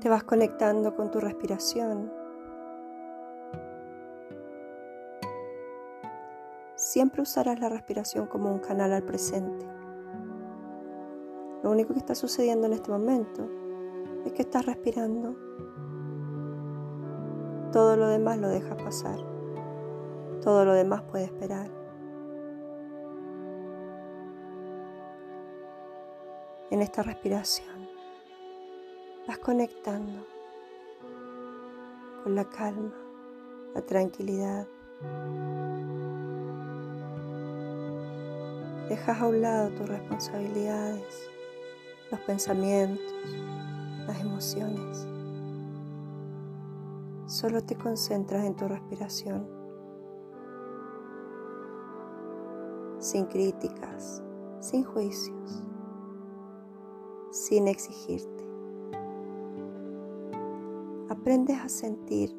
Te vas conectando con tu respiración. Siempre usarás la respiración como un canal al presente. Lo único que está sucediendo en este momento es que estás respirando. Todo lo demás lo dejas pasar. Todo lo demás puede esperar. En esta respiración vas conectando con la calma, la tranquilidad. Dejas a un lado tus responsabilidades, los pensamientos, las emociones. Solo te concentras en tu respiración, sin críticas, sin juicios, sin exigirte. Aprendes a sentir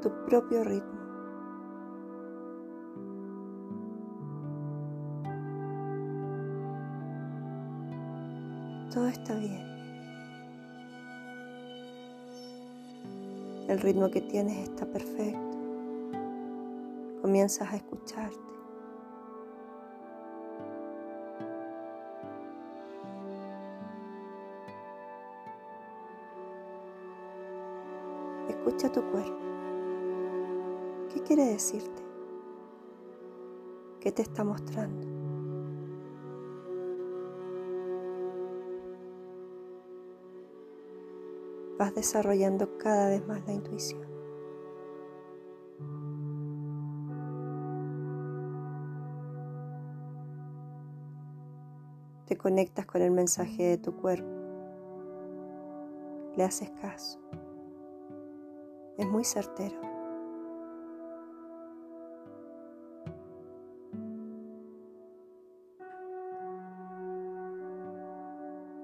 tu propio ritmo. Todo está bien. El ritmo que tienes está perfecto. Comienzas a escucharte. Escucha tu cuerpo. ¿Qué quiere decirte? ¿Qué te está mostrando? vas desarrollando cada vez más la intuición. Te conectas con el mensaje de tu cuerpo. Le haces caso. Es muy certero.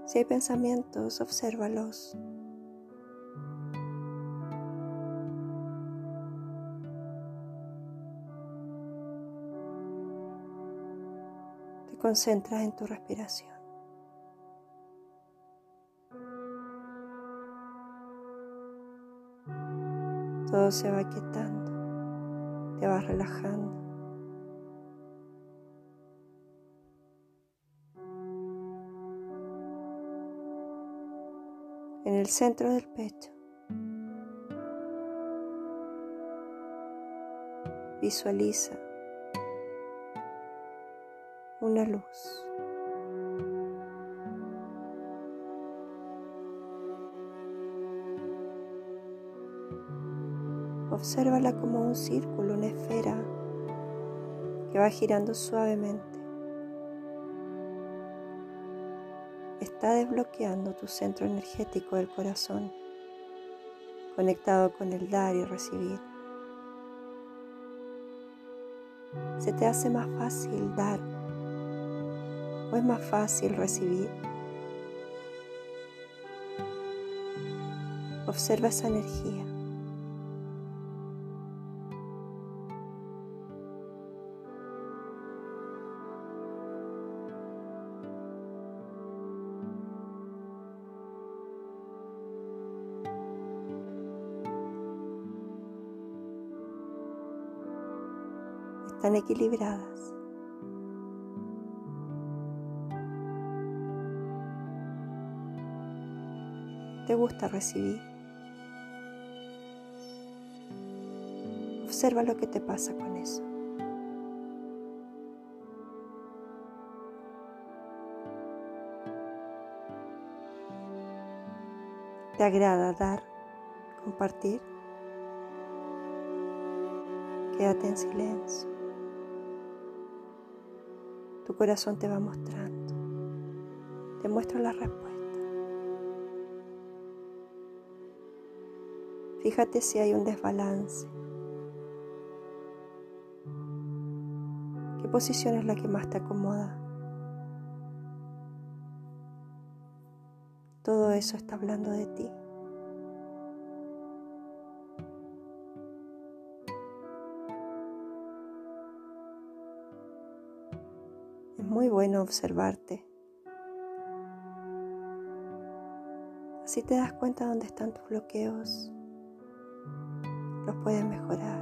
Si hay pensamientos, obsérvalos. concentras en tu respiración. Todo se va quietando, te vas relajando. En el centro del pecho, visualiza una luz. Obsérvala como un círculo, una esfera que va girando suavemente. Está desbloqueando tu centro energético del corazón, conectado con el dar y recibir. Se te hace más fácil dar o es más fácil recibir. Observa esa energía. Están equilibradas. te gusta recibir. Observa lo que te pasa con eso. ¿Te agrada dar, compartir? Quédate en silencio. Tu corazón te va mostrando. Te muestra la respuesta. Fíjate si hay un desbalance. ¿Qué posición es la que más te acomoda? Todo eso está hablando de ti. Muy bueno observarte Así te das cuenta dónde están tus bloqueos. Los puedes mejorar.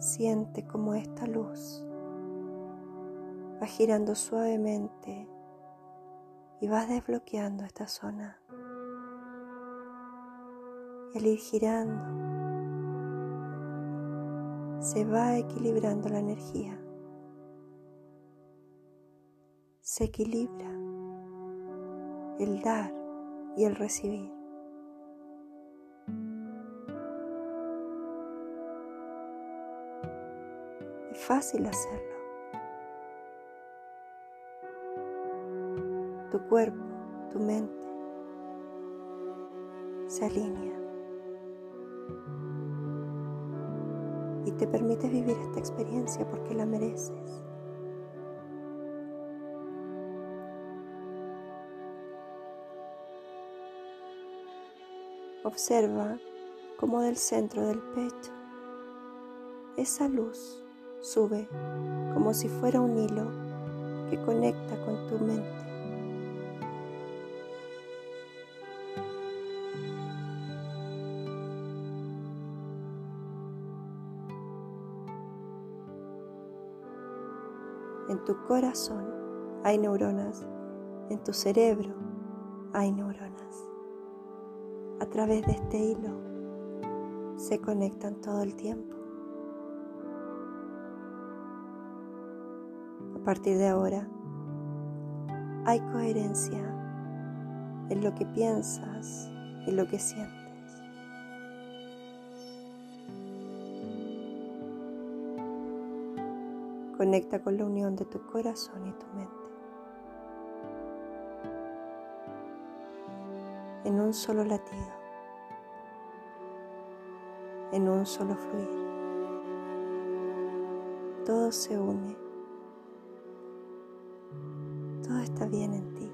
Siente como esta luz va girando suavemente y vas desbloqueando esta zona. Y al ir girando, se va equilibrando la energía. Se equilibra el dar y el recibir. Es fácil hacerlo. Tu cuerpo, tu mente se alinea y te permite vivir esta experiencia porque la mereces. Observa cómo del centro del pecho esa luz sube como si fuera un hilo que conecta con tu mente. En tu corazón hay neuronas, en tu cerebro hay neuronas a través de este hilo se conectan todo el tiempo. A partir de ahora hay coherencia en lo que piensas y lo que sientes. Conecta con la unión de tu corazón y tu mente. En un solo latido, en un solo fluir. Todo se une, todo está bien en ti.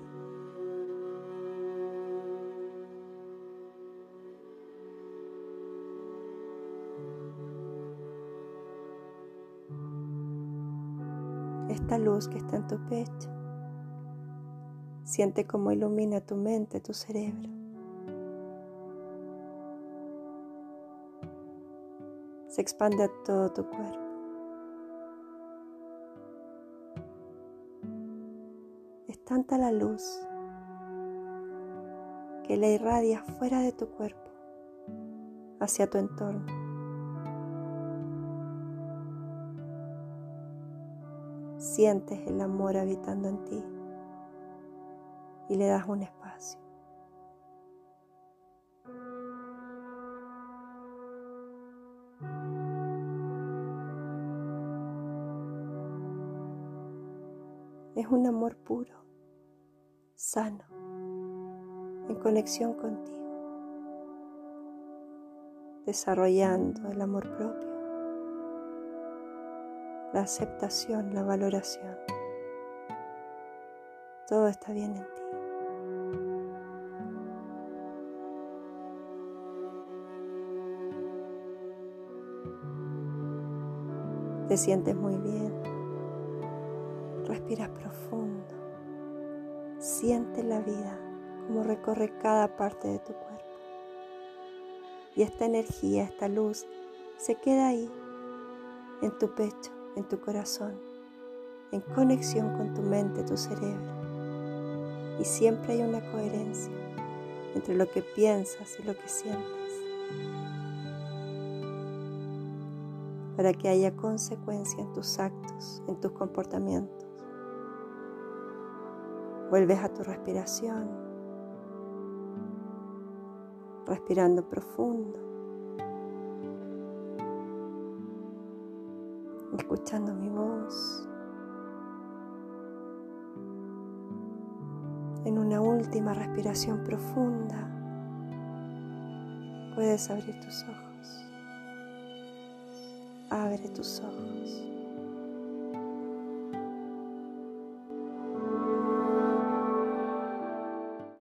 Esta luz que está en tu pecho Siente cómo ilumina tu mente, tu cerebro. Se expande a todo tu cuerpo. Es tanta la luz que la irradia fuera de tu cuerpo, hacia tu entorno. Sientes el amor habitando en ti y le das un espacio. Es un amor puro, sano, en conexión contigo, desarrollando el amor propio, la aceptación, la valoración. Todo está bien en ti. Te sientes muy bien. Respiras profundo. Siente la vida como recorre cada parte de tu cuerpo. Y esta energía, esta luz, se queda ahí, en tu pecho, en tu corazón, en conexión con tu mente, tu cerebro. Y siempre hay una coherencia entre lo que piensas y lo que sientes. para que haya consecuencia en tus actos, en tus comportamientos. Vuelves a tu respiración, respirando profundo, escuchando mi voz. En una última respiración profunda, puedes abrir tus ojos abre tus ojos.